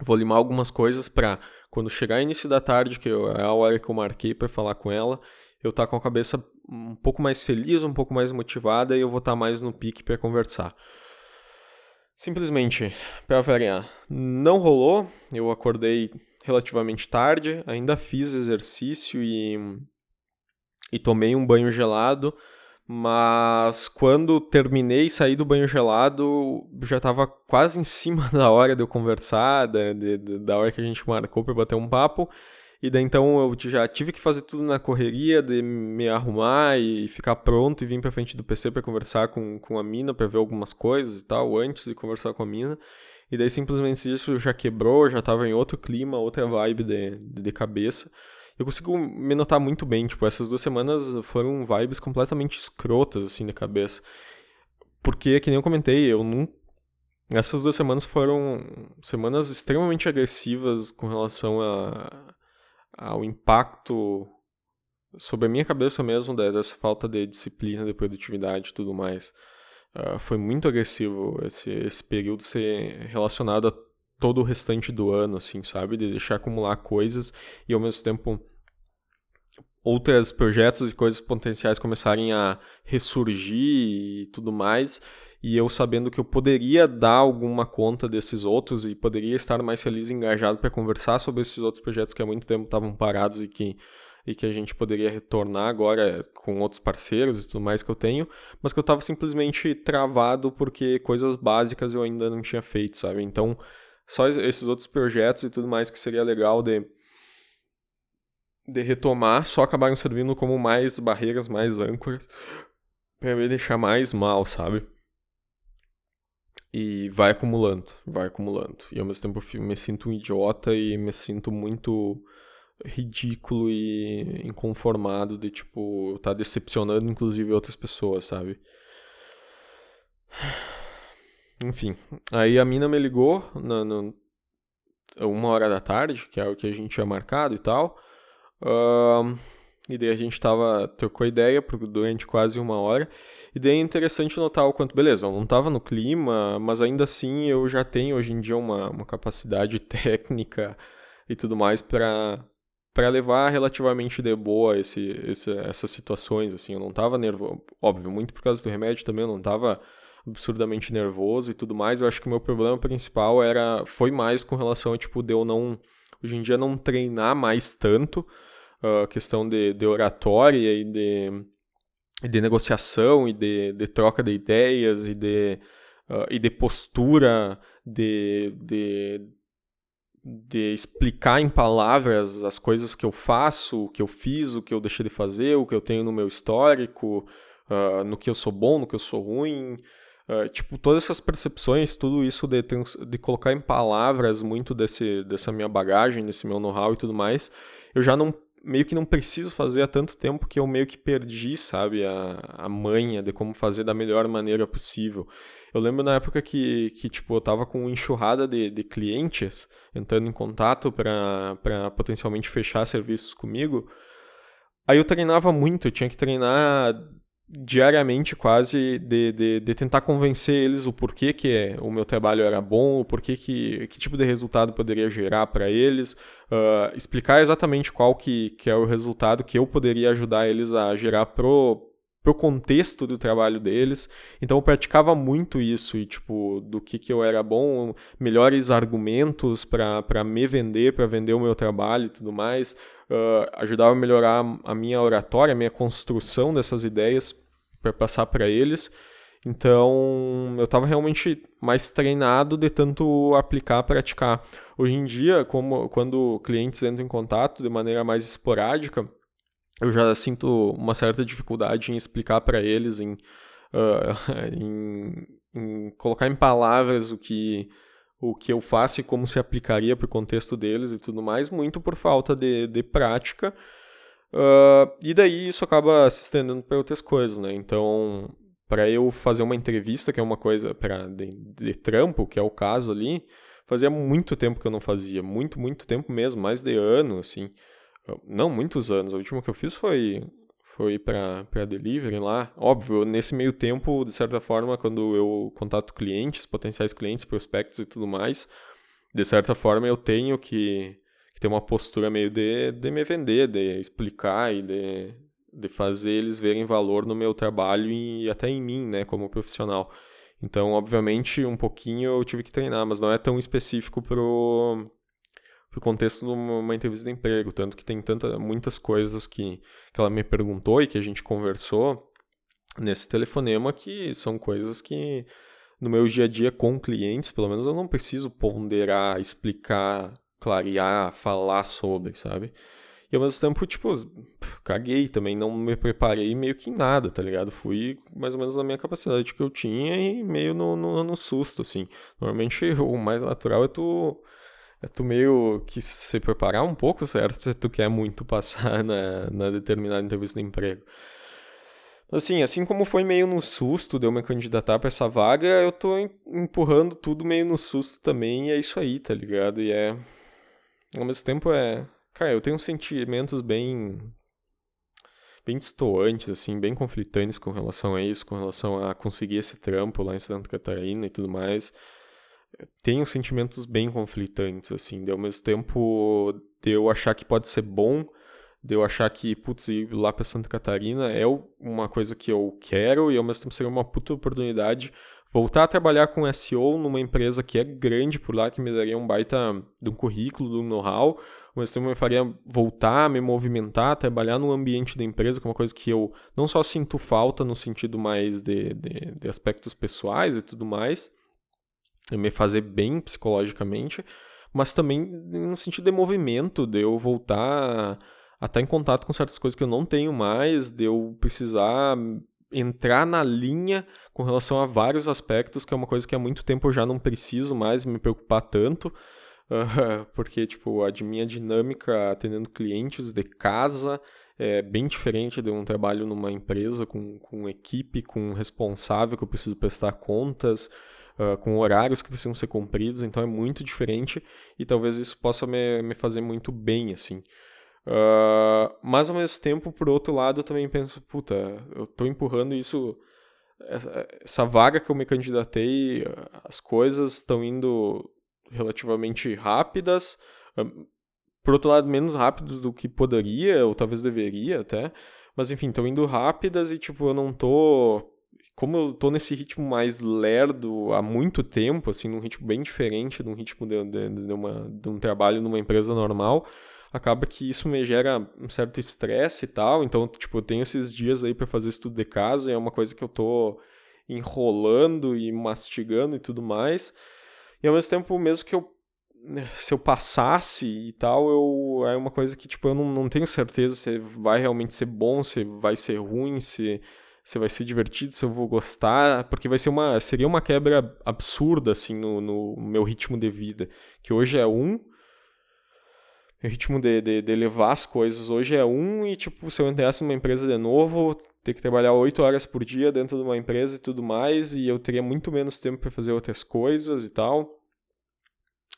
vou limar algumas coisas para quando chegar início da tarde, que é a hora que eu marquei para falar com ela, eu estar tá com a cabeça um pouco mais feliz, um pouco mais motivada e eu vou estar tá mais no pique para conversar. Simplesmente, para variar, não rolou, eu acordei relativamente tarde, ainda fiz exercício e, e tomei um banho gelado, mas quando terminei, saí do banho gelado, já estava quase em cima da hora de eu conversar, da, de, da hora que a gente marcou para bater um papo. E daí então eu já tive que fazer tudo na correria, de me arrumar e ficar pronto e vir pra frente do PC para conversar com, com a mina, para ver algumas coisas e tal, antes de conversar com a mina. E daí simplesmente isso já quebrou, já tava em outro clima, outra vibe de, de cabeça eu consigo me notar muito bem, tipo, essas duas semanas foram vibes completamente escrotas, assim, na cabeça. Porque, que nem eu comentei, eu não... Essas duas semanas foram semanas extremamente agressivas com relação a, ao impacto sobre a minha cabeça mesmo dessa falta de disciplina, de produtividade e tudo mais. Uh, foi muito agressivo esse, esse período ser relacionado a todo o restante do ano, assim, sabe? De deixar acumular coisas e ao mesmo tempo outros projetos e coisas potenciais começarem a ressurgir e tudo mais. E eu sabendo que eu poderia dar alguma conta desses outros e poderia estar mais feliz e engajado para conversar sobre esses outros projetos que há muito tempo estavam parados e que e que a gente poderia retornar agora com outros parceiros e tudo mais que eu tenho, mas que eu estava simplesmente travado porque coisas básicas eu ainda não tinha feito, sabe? Então, só esses outros projetos e tudo mais que seria legal de, de retomar só acabaram servindo como mais barreiras, mais âncoras para me deixar mais mal, sabe? E vai acumulando, vai acumulando. E ao mesmo tempo eu me sinto um idiota e me sinto muito ridículo e inconformado de, tipo, tá decepcionando inclusive outras pessoas, sabe? Enfim, aí a mina me ligou na, uma hora da tarde, que é o que a gente tinha marcado e tal. Uh, e daí a gente tava, trocou ideia durante quase uma hora. E daí é interessante notar o quanto, beleza, eu não tava no clima, mas ainda assim eu já tenho hoje em dia uma, uma capacidade técnica e tudo mais para para levar relativamente de boa esse, esse, essas situações, assim, eu não tava nervoso, óbvio, muito por causa do remédio também, eu não tava absurdamente nervoso e tudo mais. Eu acho que o meu problema principal era foi mais com relação a tipo de eu não hoje em dia não treinar mais tanto a uh, questão de, de oratória e de, de negociação e de, de troca de ideias e de, uh, e de postura de, de, de explicar em palavras as coisas que eu faço, o que eu fiz, o que eu deixei de fazer, o que eu tenho no meu histórico, uh, no que eu sou bom, no que eu sou ruim, Uh, tipo, todas essas percepções, tudo isso de, de colocar em palavras muito desse, dessa minha bagagem, desse meu know-how e tudo mais, eu já não meio que não preciso fazer há tanto tempo que eu meio que perdi, sabe, a, a manha de como fazer da melhor maneira possível. Eu lembro na época que, que tipo, eu tava com uma enxurrada de, de clientes entrando em contato para potencialmente fechar serviços comigo. Aí eu treinava muito, eu tinha que treinar diariamente quase de, de, de, tentar convencer eles o porquê que é, o meu trabalho era bom, o porquê que, que tipo de resultado poderia gerar para eles, uh, explicar exatamente qual que, que é o resultado que eu poderia ajudar eles a gerar pro, pro contexto do trabalho deles. Então eu praticava muito isso e tipo do que que eu era bom, melhores argumentos para me vender, para vender o meu trabalho e tudo mais uh, ajudava a melhorar a minha oratória, a minha construção dessas ideias para passar para eles. Então, eu estava realmente mais treinado de tanto aplicar, praticar. Hoje em dia, como quando clientes entram em contato de maneira mais esporádica, eu já sinto uma certa dificuldade em explicar para eles, em, uh, em, em, colocar em palavras o que, o que eu faço e como se aplicaria para o contexto deles e tudo mais, muito por falta de, de prática. Uh, e daí isso acaba se estendendo para outras coisas, né? Então, para eu fazer uma entrevista, que é uma coisa para de, de, trampo, que é o caso ali, fazia muito tempo que eu não fazia, muito, muito tempo mesmo, mais de ano, assim. Não, muitos anos. A última que eu fiz foi foi para delivery lá. Óbvio, nesse meio tempo, de certa forma, quando eu contato clientes, potenciais clientes, prospectos e tudo mais, de certa forma eu tenho que, que ter uma postura meio de, de me vender, de explicar e de, de fazer eles verem valor no meu trabalho e até em mim, né, como profissional. Então, obviamente, um pouquinho eu tive que treinar, mas não é tão específico pro pro contexto de uma, entrevista de emprego, tanto que tem tanta, muitas coisas que, que ela me perguntou e que a gente conversou nesse telefonema que são coisas que no meu dia a dia com clientes, pelo menos eu não preciso ponderar, explicar, clarear, falar sobre, sabe? E ao mesmo tempo, tipo, caguei também, não me preparei meio que em nada, tá ligado? Fui mais ou menos na minha capacidade que eu tinha e meio no, no, no susto, assim. Normalmente o mais natural é tu tu meio que se preparar um pouco, certo? Se tu quer muito passar na, na determinada entrevista de emprego. Assim, assim como foi meio no susto de eu me candidatar para essa vaga, eu tô empurrando tudo meio no susto também, e é isso aí, tá ligado? E é. Ao mesmo tempo é. Cara, eu tenho sentimentos bem. bem distoantes, assim, bem conflitantes com relação a isso, com relação a conseguir esse trampo lá em Santa Catarina e tudo mais tenho sentimentos bem conflitantes, assim, de ao mesmo tempo de eu achar que pode ser bom, de eu achar que, putz, ir lá para Santa Catarina é uma coisa que eu quero e ao mesmo tempo seria uma puta oportunidade voltar a trabalhar com SEO numa empresa que é grande por lá, que me daria um baita de um currículo, de um know-how, mesmo tempo me faria voltar, me movimentar, trabalhar no ambiente da empresa, que é uma coisa que eu não só sinto falta no sentido mais de, de, de aspectos pessoais e tudo mais, me fazer bem psicologicamente, mas também no sentido de movimento, de eu voltar a estar em contato com certas coisas que eu não tenho mais, de eu precisar entrar na linha com relação a vários aspectos, que é uma coisa que há muito tempo eu já não preciso mais me preocupar tanto, porque tipo, a minha dinâmica atendendo clientes de casa é bem diferente de um trabalho numa empresa com, com equipe, com responsável que eu preciso prestar contas, uh, com horários que precisam ser cumpridos, então é muito diferente e talvez isso possa me, me fazer muito bem, assim. Uh, mas ao mesmo tempo, por outro lado, eu também penso, puta, eu tô empurrando isso, essa, vaga que eu me candidatei, as coisas estão indo relativamente rápidas, por outro lado, menos rápidas do que poderia, ou talvez deveria até, mas enfim, estão indo rápidas e, tipo, eu não tô como eu tô nesse ritmo mais lerdo há muito tempo, assim, num ritmo bem diferente de um ritmo de, de, de, uma, de um trabalho numa empresa normal, acaba que isso me gera um certo estresse e tal. Então, tipo, eu tenho esses dias aí para fazer estudo de caso e é uma coisa que eu tô enrolando e mastigando e tudo mais. E ao mesmo tempo, mesmo que eu se eu passasse e tal, eu é uma coisa que tipo eu não, não tenho certeza se vai realmente ser bom, se vai ser ruim, se se vai ser divertido, se eu vou gostar, porque vai ser uma seria uma quebra absurda assim no, no meu ritmo de vida, que hoje é um meu ritmo de, de, de, levar as coisas hoje é um e tipo se eu entrasse numa empresa de novo ter que trabalhar oito horas por dia dentro de uma empresa e tudo mais e eu teria muito menos tempo para fazer outras coisas e tal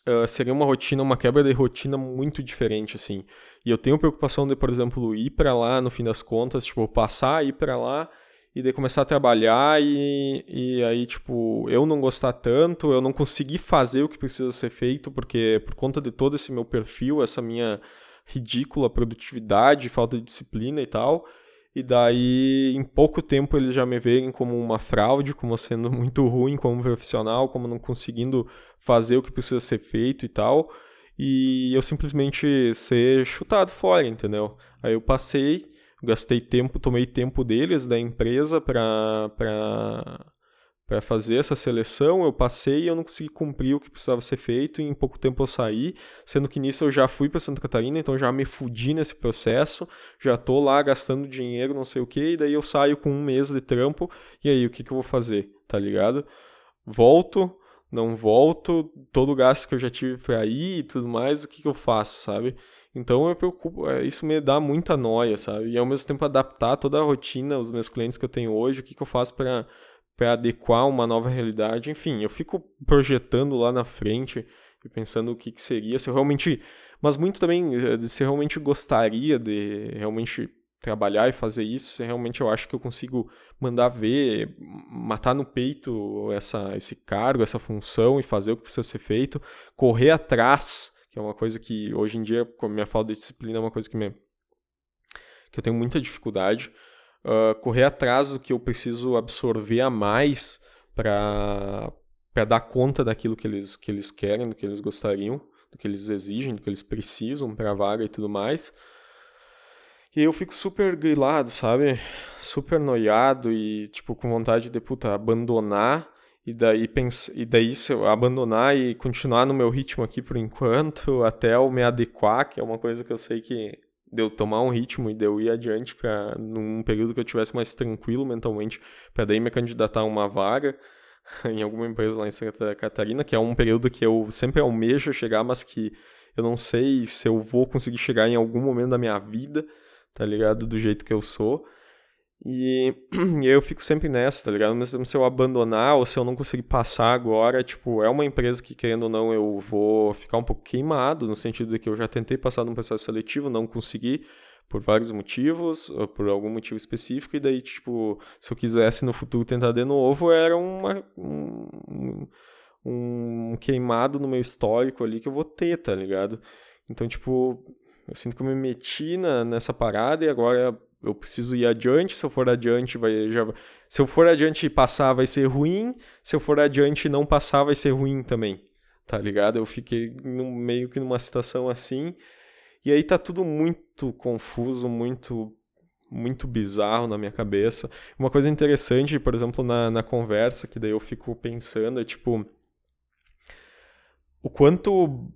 uh, seria uma rotina uma quebra de rotina muito diferente assim. E eu tenho preocupação de por exemplo ir para lá no fim das contas tipo passar ir para lá e daí começar a trabalhar e, e aí, tipo, eu não gostar tanto, eu não conseguir fazer o que precisa ser feito, porque por conta de todo esse meu perfil, essa minha ridícula produtividade, falta de disciplina e tal, e daí em pouco tempo eles já me veem como uma fraude, como sendo muito ruim como profissional, como não conseguindo fazer o que precisa ser feito e tal, e eu simplesmente ser chutado fora, entendeu? Aí eu passei gastei tempo, tomei tempo deles, da empresa, para fazer essa seleção, eu passei e eu não consegui cumprir o que precisava ser feito, e em pouco tempo eu saí, sendo que nisso eu já fui para Santa Catarina, então já me fudi nesse processo, já tô lá gastando dinheiro, não sei o que, e daí eu saio com um mês de trampo, e aí o que, que eu vou fazer, tá ligado? Volto, não volto, todo o gasto que eu já tive para ir e tudo mais, o que, que eu faço, sabe? Então eu preocupo, é, isso me dá muita noia, sabe? E ao mesmo tempo adaptar toda a rotina, os meus clientes que eu tenho hoje, o que, que eu faço para para adequar uma nova realidade. Enfim, eu fico projetando lá na frente e pensando o que, que seria, se eu realmente. Mas muito também, eh, se eu realmente gostaria de realmente trabalhar e fazer isso, se realmente eu acho que eu consigo mandar ver, matar no peito essa, esse cargo, essa função e fazer o que precisa ser feito, correr atrás, é uma coisa que hoje em dia, com a minha falta de disciplina, é uma coisa que, me, que eu tenho muita dificuldade uh, correr atrás do que eu preciso absorver a mais para dar conta daquilo que eles, que eles querem, do que eles gostariam, do que eles exigem, do que eles precisam para a vaga e tudo mais. E eu fico super grilado, sabe? Super noiado e, tipo, com vontade de, puta, abandonar e daí, pens... e daí se eu abandonar e continuar no meu ritmo aqui por enquanto, até eu me adequar, que é uma coisa que eu sei que de eu tomar um ritmo e de eu ir adiante para num período que eu tivesse mais tranquilo mentalmente, para daí me candidatar a uma vaga em alguma empresa lá em Santa Catarina, que é um período que eu sempre almejo chegar, mas que eu não sei se eu vou conseguir chegar em algum momento da minha vida, tá ligado? Do jeito que eu sou. E, e eu fico sempre nessa, tá ligado? Mesmo se eu abandonar ou se eu não conseguir passar agora, tipo, é uma empresa que, querendo ou não, eu vou ficar um pouco queimado, no sentido de que eu já tentei passar num processo seletivo, não consegui, por vários motivos, por algum motivo específico, e daí, tipo, se eu quisesse no futuro tentar de novo, era uma, um, um queimado no meu histórico ali que eu vou ter, tá ligado? Então, tipo, eu sinto que eu me meti na, nessa parada e agora eu preciso ir adiante, se eu for adiante vai já se eu for adiante e passar vai ser ruim, se eu for adiante e não passar vai ser ruim também. Tá ligado? Eu fiquei no, meio que numa situação assim. E aí tá tudo muito confuso, muito muito bizarro na minha cabeça. Uma coisa interessante, por exemplo, na, na conversa, que daí eu fico pensando, é tipo. O quanto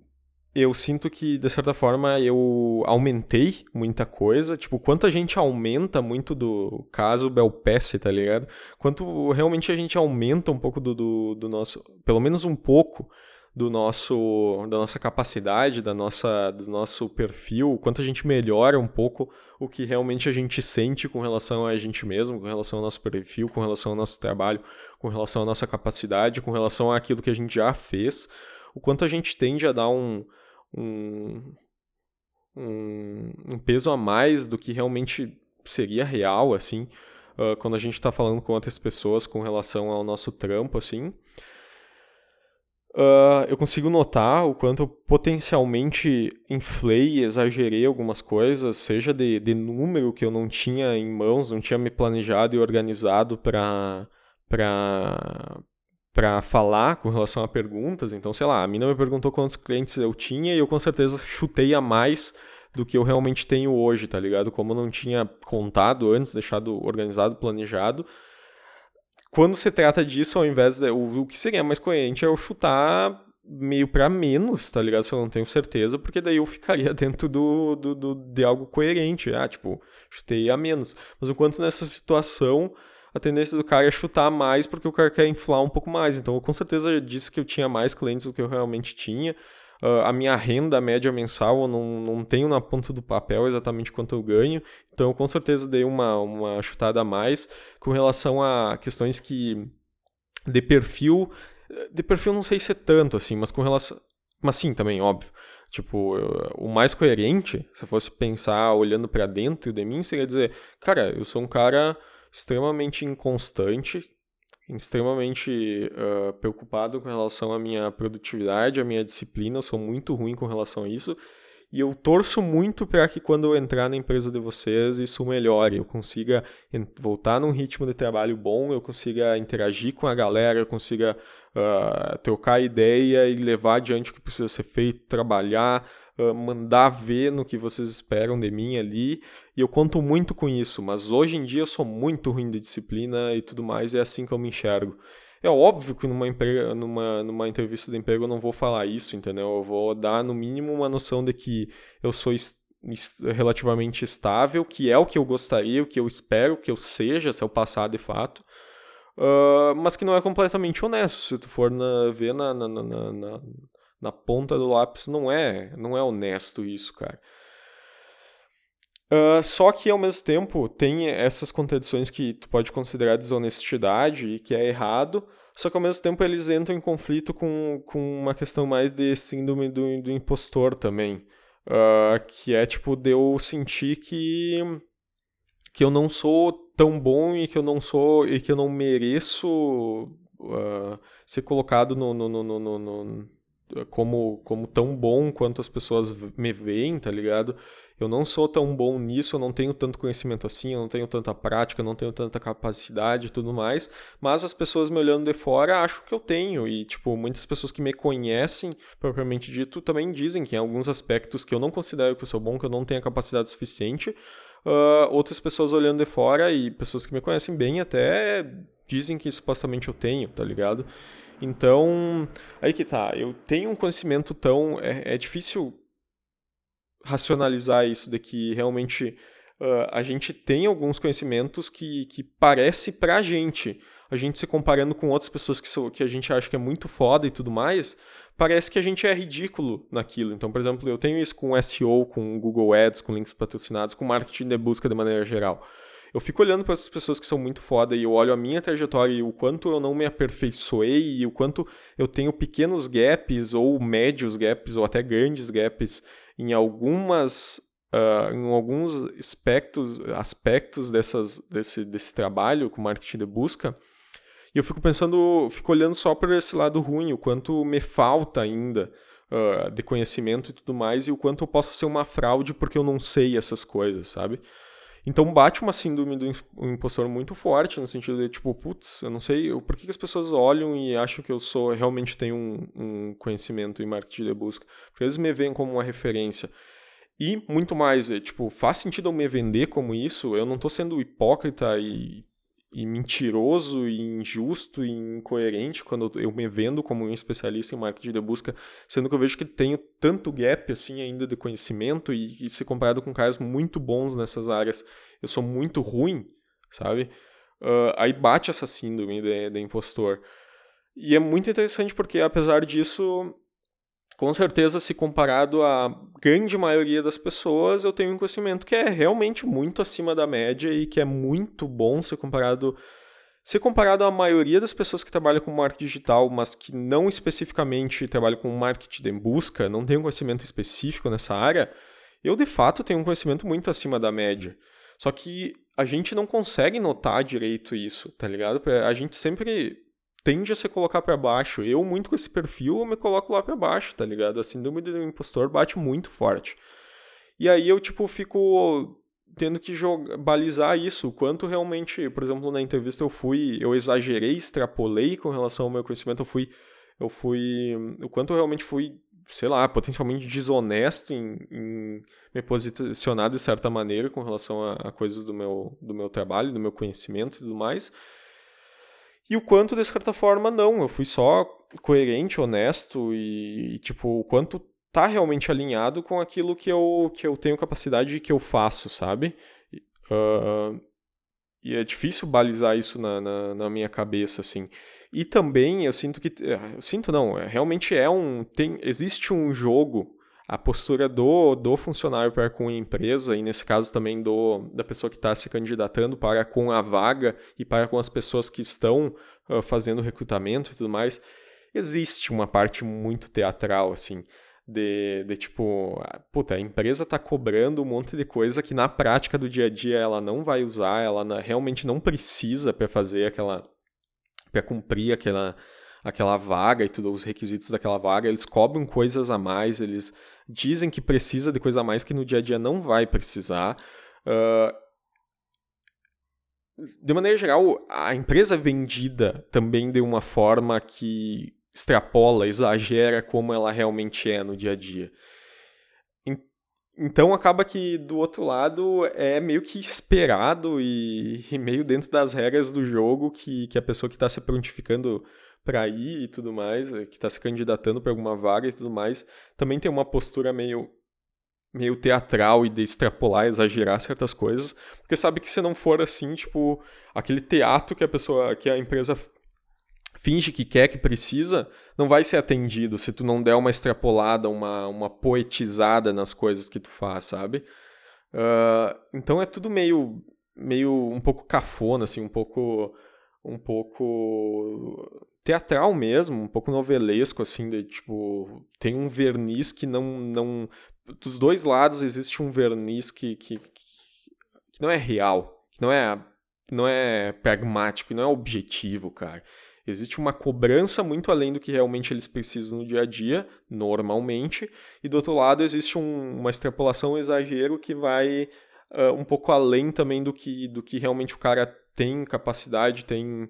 eu sinto que, de certa forma, eu aumentei muita coisa. Tipo, quanto a gente aumenta muito do caso Belpesse, tá ligado? Quanto realmente a gente aumenta um pouco do, do, do, nosso. Pelo menos um pouco do nosso da nossa capacidade, da nossa, do nosso perfil, quanto a gente melhora um pouco o que realmente a gente sente com relação a gente mesmo, com relação ao nosso perfil, com relação ao nosso trabalho, com relação à nossa capacidade, com relação àquilo que a gente já fez, o quanto a gente tende a dar um um, um, um peso a mais do que realmente seria real, assim, uh, quando a gente está falando com outras pessoas com relação ao nosso trampo, assim. Uh, eu consigo notar o quanto eu potencialmente inflei e exagerei algumas coisas, seja de, de número que eu não tinha em mãos, não tinha me planejado e organizado para para falar com relação a perguntas. Então, sei lá, a mina me perguntou quantos clientes eu tinha e eu com certeza chutei a mais do que eu realmente tenho hoje, tá ligado? Como eu não tinha contado antes, deixado organizado, planejado. Quando se trata disso, ao invés de. O, o que seria mais coerente é eu chutar meio para menos, tá ligado? Se eu não tenho certeza, porque daí eu ficaria dentro do, do, do, de algo coerente. Ah, tipo, chutei a menos. Mas enquanto nessa situação a tendência do cara é chutar mais porque o cara quer inflar um pouco mais. Então, eu com certeza disse que eu tinha mais clientes do que eu realmente tinha. Uh, a minha renda média mensal eu não, não tenho na ponta do papel exatamente quanto eu ganho. Então, eu com certeza dei uma, uma chutada a mais com relação a questões que. de perfil. De perfil não sei se é tanto assim, mas com relação. Mas sim, também, óbvio. Tipo, o mais coerente, se eu fosse pensar olhando para dentro de mim, seria dizer: cara, eu sou um cara extremamente inconstante, extremamente uh, preocupado com relação à minha produtividade, à minha disciplina. Eu sou muito ruim com relação a isso. E eu torço muito para que quando eu entrar na empresa de vocês isso melhore, eu consiga voltar num ritmo de trabalho bom, eu consiga interagir com a galera, eu consiga uh, trocar ideia e levar adiante o que precisa ser feito, trabalhar, mandar ver no que vocês esperam de mim ali. E eu conto muito com isso, mas hoje em dia eu sou muito ruim de disciplina e tudo mais, é assim que eu me enxergo. É óbvio que numa, numa, numa entrevista de emprego eu não vou falar isso, entendeu? Eu vou dar no mínimo uma noção de que eu sou relativamente estável, que é o que eu gostaria, o que eu espero que eu seja, se eu passar de fato, uh, mas que não é completamente honesto. Se tu for na, ver na, na, na, na, ponta do lápis, não é, não é honesto isso, cara. Uh, só que ao mesmo tempo tem essas contradições que tu pode considerar desonestidade e que é errado, só que ao mesmo tempo eles entram em conflito com, com uma questão mais de síndrome do, do impostor também. Uh, que é tipo de eu sentir que que eu não sou tão bom e que eu não sou e que eu não mereço uh, ser colocado no, no, no, no, como, como tão bom quanto as pessoas me veem, tá ligado? Eu não sou tão bom nisso, eu não tenho tanto conhecimento assim, eu não tenho tanta prática, eu não tenho tanta capacidade e tudo mais, mas as pessoas me olhando de fora acham que eu tenho, e, tipo, muitas pessoas que me conhecem, propriamente dito, também dizem que em alguns aspectos que eu não considero que eu sou bom, que eu não tenho a capacidade suficiente, uh, outras pessoas olhando de fora e pessoas que me conhecem bem até dizem que supostamente eu tenho, tá ligado? Então, aí que tá, eu tenho um conhecimento tão. É, é difícil racionalizar isso de que realmente uh, a gente tem alguns conhecimentos que, que parece pra gente, a gente se comparando com outras pessoas que, que a gente acha que é muito foda e tudo mais, parece que a gente é ridículo naquilo. Então, por exemplo, eu tenho isso com SEO, com Google Ads, com links patrocinados, com marketing de busca de maneira geral eu fico olhando para essas pessoas que são muito foda e eu olho a minha trajetória e o quanto eu não me aperfeiçoei e o quanto eu tenho pequenos gaps ou médios gaps ou até grandes gaps em algumas uh, em alguns aspectos aspectos dessas desse, desse trabalho com marketing de busca. E eu fico pensando fico olhando só para esse lado ruim o quanto me falta ainda uh, de conhecimento e tudo mais e o quanto eu posso ser uma fraude porque eu não sei essas coisas sabe então bate uma síndrome do impostor muito forte, no sentido de, tipo, putz, eu não sei por que, as pessoas olham e acham que eu sou realmente tenho um, um conhecimento em marketing de busca. Porque eles me veem como uma referência. E muito mais, é, tipo, faz sentido eu me vender como isso? Eu não estou sendo hipócrita e e mentiroso e injusto e incoerente quando eu me vendo como um especialista em marketing de busca, sendo que eu vejo que tenho tanto gap assim ainda de conhecimento e, e se comparado com caras muito bons nessas áreas, eu sou muito ruim, sabe? Uh, aí bate essa síndrome de, de impostor. E é muito interessante porque, apesar disso, com certeza, se comparado à grande maioria das pessoas, eu tenho um conhecimento que é realmente muito acima da média e que é muito bom se comparado se comparado à maioria das pessoas que trabalham com marketing digital, mas que não especificamente trabalham com marketing de busca, não tem um conhecimento específico nessa área, eu de fato tenho um conhecimento muito acima da média. Só que a gente não consegue notar direito isso, tá ligado? A gente sempre tende a se colocar para baixo. Eu, muito com esse perfil, eu me coloco lá para baixo, tá ligado? A síndrome do impostor bate muito forte. E aí eu, tipo, fico tendo que jogar, balizar isso, quanto realmente, por exemplo, na entrevista eu fui, eu exagerei, extrapolei com relação ao meu conhecimento, eu fui, eu fui, o quanto eu realmente fui, sei lá, potencialmente desonesto em, em me posicionar de certa maneira com relação a, a coisas do meu, do meu trabalho, do meu conhecimento e tudo mais, e o quanto, de certa forma, não. Eu fui só coerente, honesto e, tipo, o quanto tá realmente alinhado com aquilo que eu, que eu tenho capacidade e que eu faço, sabe? Uh, e é difícil balizar isso na, na, na, minha cabeça, assim. E também eu sinto que. Eu sinto não, é, realmente é um. Tem, existe um jogo a postura do, do funcionário para com a empresa, e nesse caso também do, da pessoa que está se candidatando para com a vaga e para com as pessoas que estão uh, fazendo recrutamento e tudo mais, existe uma parte muito teatral, assim, de, de tipo, puta, a empresa está cobrando um monte de coisa que na prática do dia a dia ela não vai usar, ela na, realmente não precisa para fazer aquela, para cumprir aquela aquela vaga e tudo, os requisitos daquela vaga, eles cobram coisas a mais, eles dizem que precisa de coisa a mais que no dia a dia não vai precisar. Uh, de maneira geral, a empresa vendida também de uma forma que extrapola, exagera como ela realmente é no dia a dia. então acaba que do outro lado é meio que esperado e, e meio dentro das regras do jogo que, que a pessoa que está se prontificando para ir e tudo mais, eh, que está se candidatando para alguma vaga e tudo mais, também tem uma postura meio meio teatral e de extrapolar, exagerar certas coisas, porque sabe que se não for assim, tipo, aquele teatro que a pessoa, que a empresa finge que quer, que precisa, não vai ser atendido se tu não der uma extrapolada, uma, uma poetizada nas coisas que tu faz, sabe? Uh, então é tudo meio, meio um pouco cafona, assim, um pouco, um pouco teatral mesmo, um pouco novelesco, assim, de, tipo, tem um verniz que não, não, dos dois lados existe um verniz que, que, que não é real, que não é, não é pragmático, não é objetivo, cara. Existe uma cobrança muito além do que realmente eles precisam no dia a dia, normalmente, e do outro lado existe um, uma extrapolação, um exagero que vai uh, um pouco além também do que, do que realmente o cara tem capacidade, tem,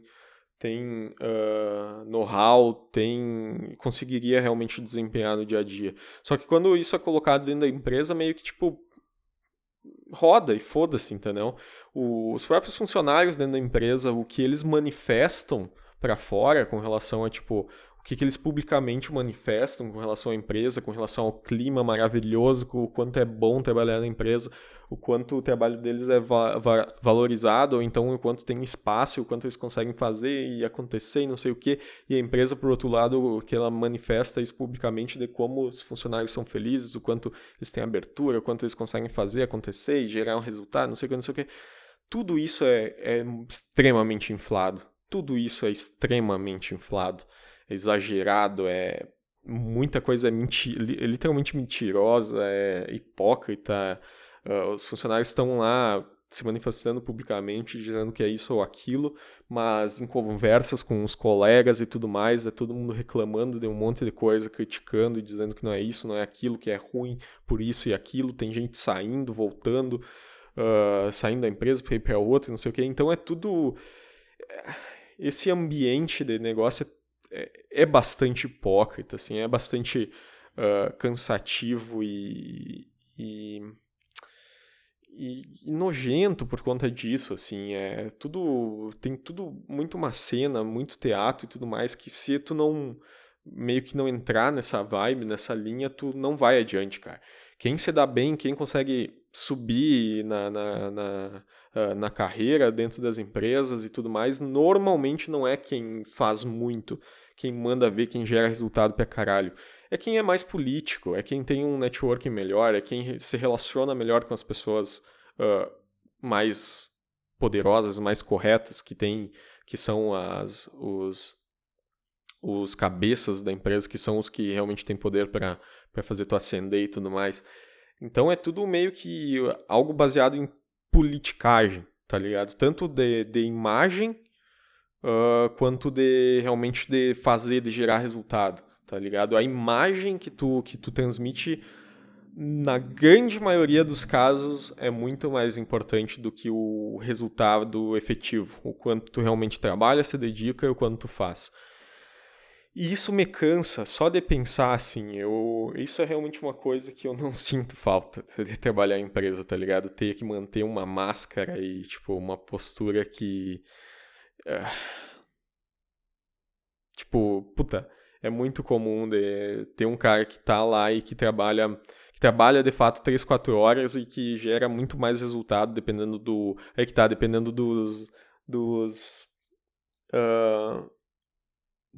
tem uh, know-how, tem conseguiria realmente desempenhar no dia a dia. Só que quando isso é colocado dentro da empresa, meio que tipo roda e foda-se, entendeu? O, os próprios funcionários dentro da empresa, o que eles manifestam para fora com relação a tipo o que, que, eles publicamente manifestam com relação à empresa, com relação ao clima maravilhoso, o quanto é bom trabalhar na empresa, o quanto o trabalho deles é va va valorizado, ou então o quanto tem espaço, o quanto eles conseguem fazer e acontecer e não sei o que. E a empresa, por outro lado, que ela manifesta isso publicamente de como os funcionários são felizes, o quanto eles têm abertura, o quanto eles conseguem fazer acontecer e gerar um resultado, não sei o que, não sei o que. Tudo isso é, é extremamente inflado tudo isso é extremamente inflado, é exagerado, é muita coisa é menti literalmente mentirosa, é hipócrita. Uh, os funcionários estão lá se manifestando publicamente, dizendo que é isso ou aquilo, mas em conversas com os colegas e tudo mais, é todo mundo reclamando de um monte de coisa, criticando e dizendo que não é isso, não é aquilo, que é ruim por isso e aquilo. Tem gente saindo, voltando, uh, saindo da empresa para ir para outra, não sei o que. Então é tudo esse ambiente de negócio é, é bastante hipócrita, assim, é bastante uh, cansativo e, e, e, e, nojento por conta disso, assim, é tudo, tem tudo muito uma cena, muito teatro e tudo mais, que se tu não, meio que não entrar nessa vibe, nessa linha, tu não vai adiante, cara. Quem se dá bem, quem consegue subir na, na, na uh, na carreira, dentro das empresas e tudo mais, normalmente não é quem faz muito, quem manda ver, quem gera resultado pra caralho. É quem é mais político, é quem tem um networking melhor, é quem se relaciona melhor com as pessoas uh, mais poderosas, mais corretas, que tem, que são as, os, os cabeças da empresa, que são os que realmente têm poder para fazer tu ascender e tudo mais. Então é tudo meio que algo baseado em politicagem, tá ligado? Tanto de, de imagem uh, quanto de realmente de fazer, de gerar resultado, tá ligado? A imagem que tu, que tu transmite, na grande maioria dos casos, é muito mais importante do que o resultado efetivo. O quanto tu realmente trabalha, se dedica e o quanto tu faz. E isso me cansa só de pensar assim. Eu, isso é realmente uma coisa que eu não sinto falta de trabalhar em empresa, tá ligado? Ter que manter uma máscara e, tipo, uma postura que. Uh, tipo, puta, é muito comum de ter um cara que tá lá e que trabalha. Que trabalha de fato 3, 4 horas e que gera muito mais resultado dependendo do. Aí que tá, dependendo dos. dos. Uh,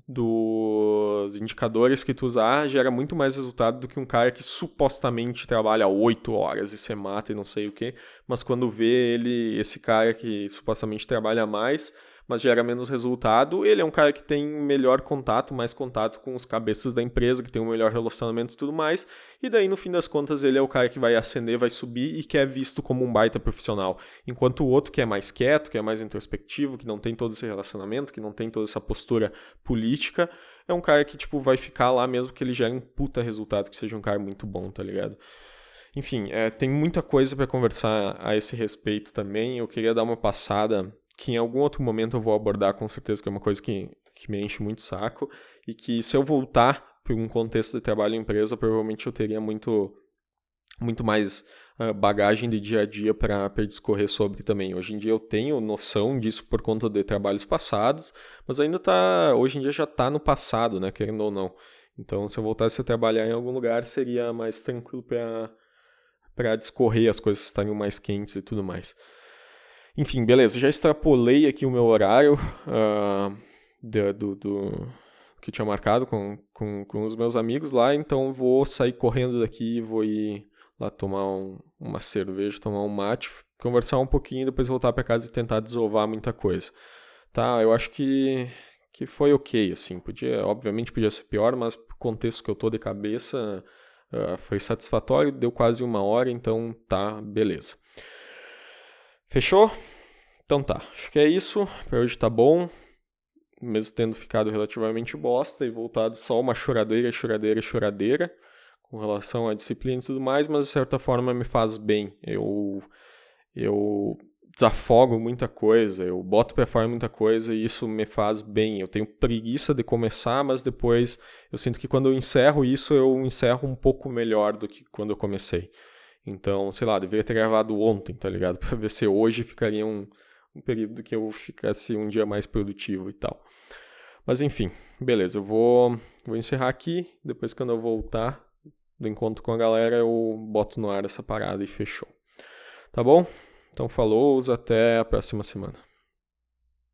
dos indicadores que tu usar gera muito mais resultado do que um cara que supostamente trabalha 8 horas e se mata e não sei o que, mas quando vê ele, esse cara que supostamente trabalha mais, mas gera menos resultado. Ele é um cara que tem melhor contato, mais contato com os cabeças da empresa, que tem um melhor relacionamento e tudo mais. E daí, no fim das contas, ele é o cara que vai ascender, vai subir e que é visto como um baita profissional. Enquanto o outro que é mais quieto, que é mais introspectivo, que não tem todo esse relacionamento, que não tem toda essa postura política, é um cara que, tipo, vai ficar lá mesmo que ele gere um puta resultado, que seja um cara muito bom, tá ligado? Enfim, é, tem muita coisa para conversar a esse respeito também. Eu queria dar uma passada que em algum outro momento eu vou abordar com certeza, que é uma coisa que, que me enche muito saco, e que se eu voltar para um contexto de trabalho em empresa, provavelmente eu teria muito muito mais uh, bagagem de dia a dia para discorrer sobre também. Hoje em dia eu tenho noção disso por conta de trabalhos passados, mas ainda tá, hoje em dia já está no passado, né, querendo ou não. Então, se eu voltasse a trabalhar em algum lugar, seria mais tranquilo para discorrer as coisas estarem mais quentes e tudo mais. Enfim, beleza, já extrapolei aqui o meu horário uh, do, do, do, que tinha marcado com, com, com os meus amigos lá, então vou sair correndo daqui e vou ir lá tomar um, uma cerveja, tomar um mate, conversar um pouquinho, depois voltar para casa e tentar desovar muita coisa. Tá, eu acho que, que foi ok, assim, podia, obviamente podia ser pior, mas pro contexto que eu tô de cabeça, uh, foi satisfatório, deu quase uma hora, então tá, beleza. Fechou? Então tá, acho que é isso, para hoje tá bom, mesmo tendo ficado relativamente bosta e voltado só uma choradeira, choradeira, choradeira, com relação à disciplina e tudo mais, mas de certa forma me faz bem. Eu eu desafogo muita coisa, eu boto para fora muita coisa e isso me faz bem. Eu tenho preguiça de começar, mas depois eu sinto que quando eu encerro isso, eu encerro um pouco melhor do que quando eu comecei. Então, sei lá, deveria ter gravado ontem, tá ligado? Para ver se hoje ficaria um, um período que eu ficasse um dia mais produtivo e tal. Mas enfim, beleza, eu vou, vou encerrar aqui. Depois, quando eu voltar, do encontro com a galera, eu boto no ar essa parada e fechou. Tá bom? Então falou, até a próxima semana.